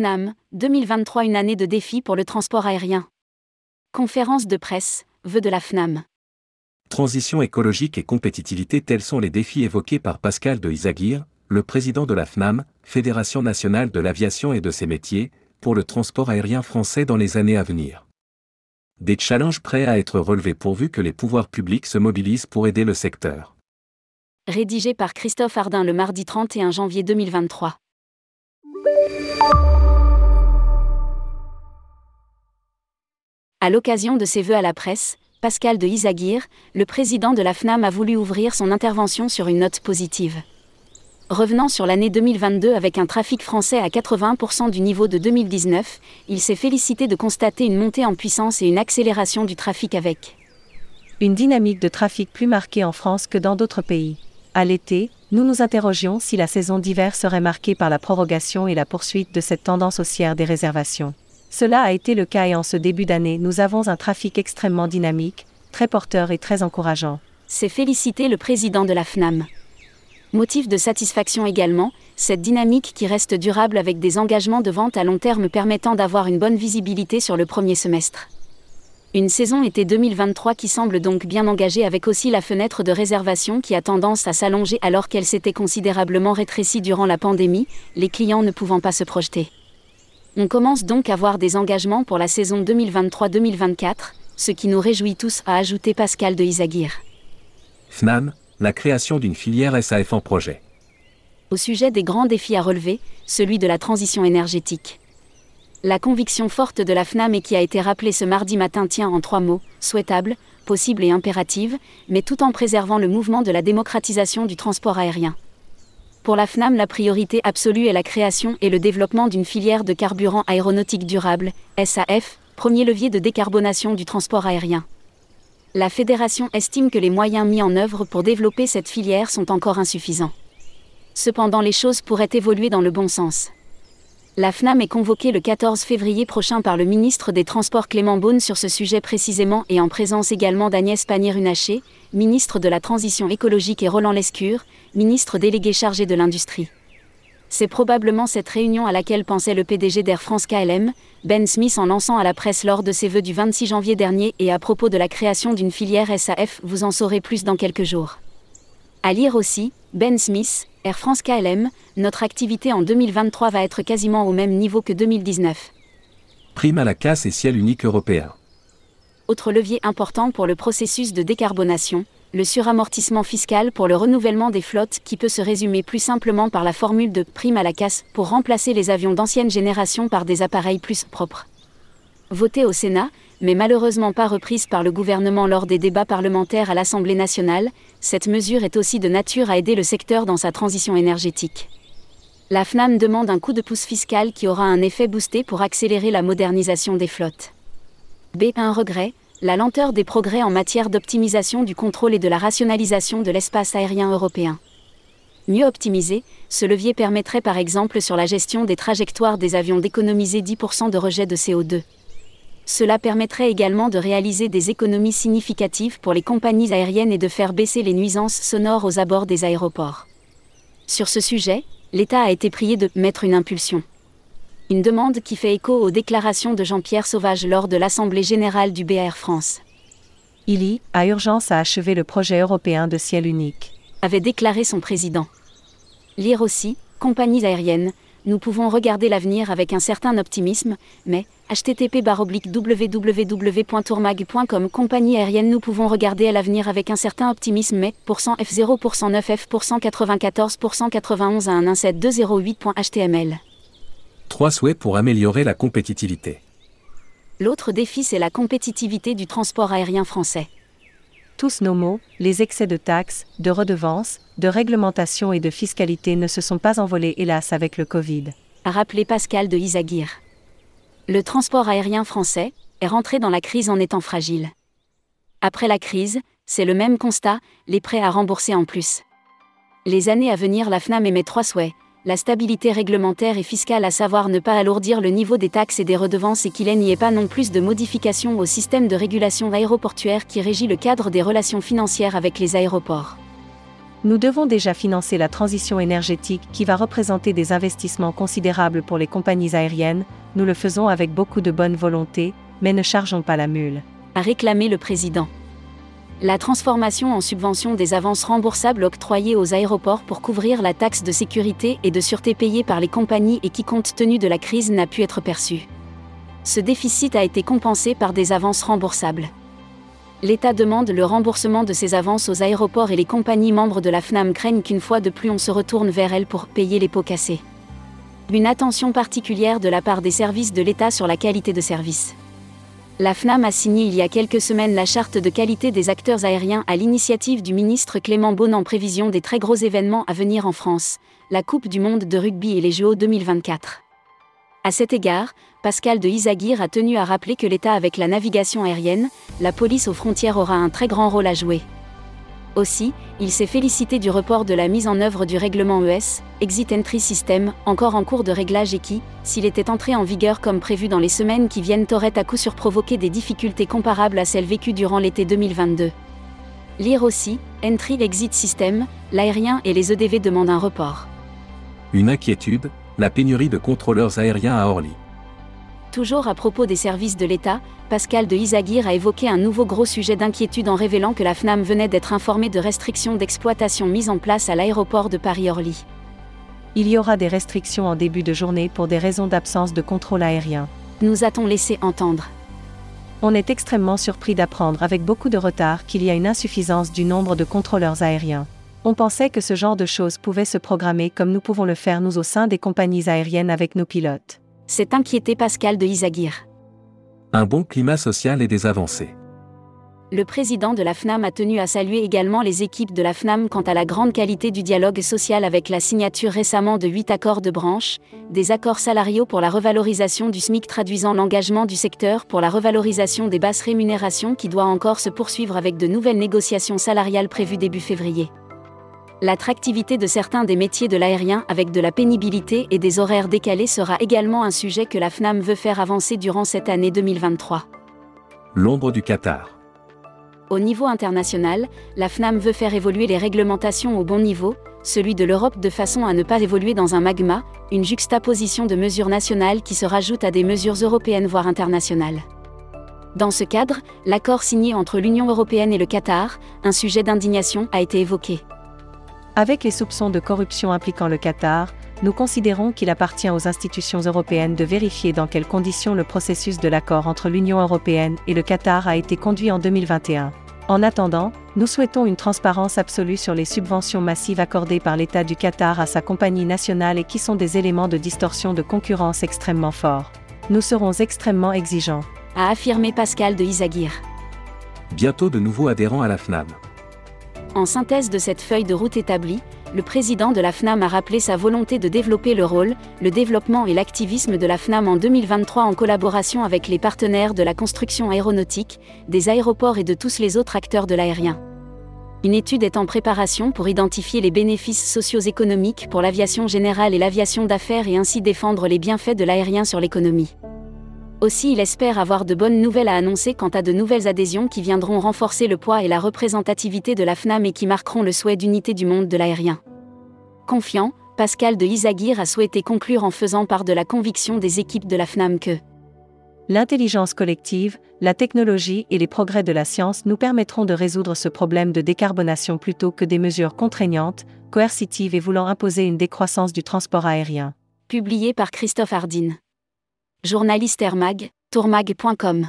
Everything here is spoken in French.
FNAM, 2023 une année de défi pour le transport aérien. Conférence de presse, vœux de la FNAM. Transition écologique et compétitivité tels sont les défis évoqués par Pascal de Isaguirre, le président de la FNAM, Fédération nationale de l'aviation et de ses métiers, pour le transport aérien français dans les années à venir. Des challenges prêts à être relevés pourvu que les pouvoirs publics se mobilisent pour aider le secteur. Rédigé par Christophe Ardin le mardi 31 janvier 2023. À l'occasion de ses vœux à la presse, Pascal de Isaguirre, le président de la FNAM a voulu ouvrir son intervention sur une note positive. Revenant sur l'année 2022 avec un trafic français à 80% du niveau de 2019, il s'est félicité de constater une montée en puissance et une accélération du trafic avec une dynamique de trafic plus marquée en France que dans d'autres pays. À l'été, nous nous interrogions si la saison d'hiver serait marquée par la prorogation et la poursuite de cette tendance haussière des réservations. Cela a été le cas et en ce début d'année, nous avons un trafic extrêmement dynamique, très porteur et très encourageant. C'est félicité le président de la FNAM. Motif de satisfaction également, cette dynamique qui reste durable avec des engagements de vente à long terme permettant d'avoir une bonne visibilité sur le premier semestre. Une saison été 2023 qui semble donc bien engagée avec aussi la fenêtre de réservation qui a tendance à s'allonger alors qu'elle s'était considérablement rétrécie durant la pandémie, les clients ne pouvant pas se projeter. On commence donc à voir des engagements pour la saison 2023-2024, ce qui nous réjouit tous, a ajouté Pascal de Isaguirre. FNAM, la création d'une filière SAF en projet. Au sujet des grands défis à relever, celui de la transition énergétique. La conviction forte de la FNAM et qui a été rappelée ce mardi matin tient en trois mots, souhaitable, possible et impérative, mais tout en préservant le mouvement de la démocratisation du transport aérien. Pour la FNAM, la priorité absolue est la création et le développement d'une filière de carburant aéronautique durable, SAF, premier levier de décarbonation du transport aérien. La fédération estime que les moyens mis en œuvre pour développer cette filière sont encore insuffisants. Cependant, les choses pourraient évoluer dans le bon sens. La FNAM est convoquée le 14 février prochain par le ministre des Transports Clément Beaune sur ce sujet précisément et en présence également d'Agnès Pannier-Runacher, ministre de la Transition écologique et Roland Lescure, ministre délégué chargé de l'industrie. C'est probablement cette réunion à laquelle pensait le PDG d'Air France KLM, Ben Smith en lançant à la presse lors de ses vœux du 26 janvier dernier et à propos de la création d'une filière SAF, vous en saurez plus dans quelques jours. À lire aussi, Ben Smith, Air France KLM, notre activité en 2023 va être quasiment au même niveau que 2019. Prime à la casse et ciel unique européen. Autre levier important pour le processus de décarbonation, le suramortissement fiscal pour le renouvellement des flottes qui peut se résumer plus simplement par la formule de prime à la casse pour remplacer les avions d'ancienne génération par des appareils plus propres. Voté au Sénat, mais malheureusement pas reprise par le gouvernement lors des débats parlementaires à l'Assemblée nationale, cette mesure est aussi de nature à aider le secteur dans sa transition énergétique. La FNAM demande un coup de pouce fiscal qui aura un effet boosté pour accélérer la modernisation des flottes. B. Un regret, la lenteur des progrès en matière d'optimisation du contrôle et de la rationalisation de l'espace aérien européen. Mieux optimisé, ce levier permettrait par exemple sur la gestion des trajectoires des avions d'économiser 10% de rejet de CO2. Cela permettrait également de réaliser des économies significatives pour les compagnies aériennes et de faire baisser les nuisances sonores aux abords des aéroports. Sur ce sujet, l'État a été prié de mettre une impulsion. Une demande qui fait écho aux déclarations de Jean-Pierre Sauvage lors de l'Assemblée générale du BAR France. Il y a urgence à achever le projet européen de ciel unique, avait déclaré son président. Lire aussi, compagnies aériennes, nous pouvons regarder l'avenir avec un certain optimisme, mais, http www.tourmag.com compagnie aérienne nous pouvons regarder à l'avenir avec un certain optimisme mais, F0 9F 94 91 à 117.208.html. Trois souhaits pour améliorer la compétitivité. L'autre défi, c'est la compétitivité du transport aérien français. Tous nos mots, les excès de taxes, de redevances, de réglementation et de fiscalité ne se sont pas envolés hélas avec le Covid. A rappelé Pascal de Isaguirre. Le transport aérien français est rentré dans la crise en étant fragile. Après la crise, c'est le même constat, les prêts à rembourser en plus. Les années à venir, la FNAM émet trois souhaits la stabilité réglementaire et fiscale, à savoir ne pas alourdir le niveau des taxes et des redevances et qu'il n'y ait pas non plus de modifications au système de régulation aéroportuaire qui régit le cadre des relations financières avec les aéroports. Nous devons déjà financer la transition énergétique qui va représenter des investissements considérables pour les compagnies aériennes, nous le faisons avec beaucoup de bonne volonté, mais ne chargeons pas la mule. A réclamé le président. La transformation en subvention des avances remboursables octroyées aux aéroports pour couvrir la taxe de sécurité et de sûreté payée par les compagnies et qui compte tenu de la crise n'a pu être perçue. Ce déficit a été compensé par des avances remboursables. L'État demande le remboursement de ces avances aux aéroports et les compagnies membres de la FNAM craignent qu'une fois de plus on se retourne vers elles pour payer les pots cassés. Une attention particulière de la part des services de l'État sur la qualité de service. La FNAM a signé il y a quelques semaines la charte de qualité des acteurs aériens à l'initiative du ministre Clément Beaune en prévision des très gros événements à venir en France, la Coupe du monde de rugby et les JO 2024. À cet égard, Pascal de Isaguirre a tenu à rappeler que l'État avec la navigation aérienne, la police aux frontières aura un très grand rôle à jouer. Aussi, il s'est félicité du report de la mise en œuvre du règlement ES, Exit Entry System, encore en cours de réglage et qui, s'il était entré en vigueur comme prévu dans les semaines qui viennent, aurait à coup sûr provoqué des difficultés comparables à celles vécues durant l'été 2022. Lire aussi, Entry Exit System, l'aérien et les EDV demandent un report. Une inquiétude, la pénurie de contrôleurs aériens à Orly. Toujours à propos des services de l'État, Pascal de Isaguirre a évoqué un nouveau gros sujet d'inquiétude en révélant que la FNAM venait d'être informée de restrictions d'exploitation mises en place à l'aéroport de Paris-Orly. Il y aura des restrictions en début de journée pour des raisons d'absence de contrôle aérien. Nous a-t-on laissé entendre? On est extrêmement surpris d'apprendre avec beaucoup de retard qu'il y a une insuffisance du nombre de contrôleurs aériens. On pensait que ce genre de choses pouvait se programmer comme nous pouvons le faire nous au sein des compagnies aériennes avec nos pilotes s'est inquiété Pascal de Isaguirre. Un bon climat social et des avancées. Le président de la FNAM a tenu à saluer également les équipes de la FNAM quant à la grande qualité du dialogue social avec la signature récemment de huit accords de branche, des accords salariaux pour la revalorisation du SMIC traduisant l'engagement du secteur pour la revalorisation des basses rémunérations qui doit encore se poursuivre avec de nouvelles négociations salariales prévues début février l'attractivité de certains des métiers de l'aérien avec de la pénibilité et des horaires décalés sera également un sujet que la FNAM veut faire avancer durant cette année 2023. L'ombre du Qatar. Au niveau international, la FNAM veut faire évoluer les réglementations au bon niveau, celui de l'Europe de façon à ne pas évoluer dans un magma, une juxtaposition de mesures nationales qui se rajoutent à des mesures européennes voire internationales. Dans ce cadre, l'accord signé entre l'Union européenne et le Qatar, un sujet d'indignation, a été évoqué. Avec les soupçons de corruption impliquant le Qatar, nous considérons qu'il appartient aux institutions européennes de vérifier dans quelles conditions le processus de l'accord entre l'Union européenne et le Qatar a été conduit en 2021. En attendant, nous souhaitons une transparence absolue sur les subventions massives accordées par l'État du Qatar à sa compagnie nationale et qui sont des éléments de distorsion de concurrence extrêmement forts. Nous serons extrêmement exigeants. A affirmé Pascal de Isaguirre. Bientôt de nouveaux adhérents à la FNAM. En synthèse de cette feuille de route établie, le président de la FNAM a rappelé sa volonté de développer le rôle, le développement et l'activisme de la FNAM en 2023 en collaboration avec les partenaires de la construction aéronautique, des aéroports et de tous les autres acteurs de l'aérien. Une étude est en préparation pour identifier les bénéfices socio-économiques pour l'aviation générale et l'aviation d'affaires et ainsi défendre les bienfaits de l'aérien sur l'économie. Aussi il espère avoir de bonnes nouvelles à annoncer quant à de nouvelles adhésions qui viendront renforcer le poids et la représentativité de la FNAM et qui marqueront le souhait d'unité du monde de l'aérien. Confiant, Pascal de Isaguirre a souhaité conclure en faisant part de la conviction des équipes de la FNAM que L'intelligence collective, la technologie et les progrès de la science nous permettront de résoudre ce problème de décarbonation plutôt que des mesures contraignantes, coercitives et voulant imposer une décroissance du transport aérien. Publié par Christophe Hardin. Journaliste Airmag, tourmag.com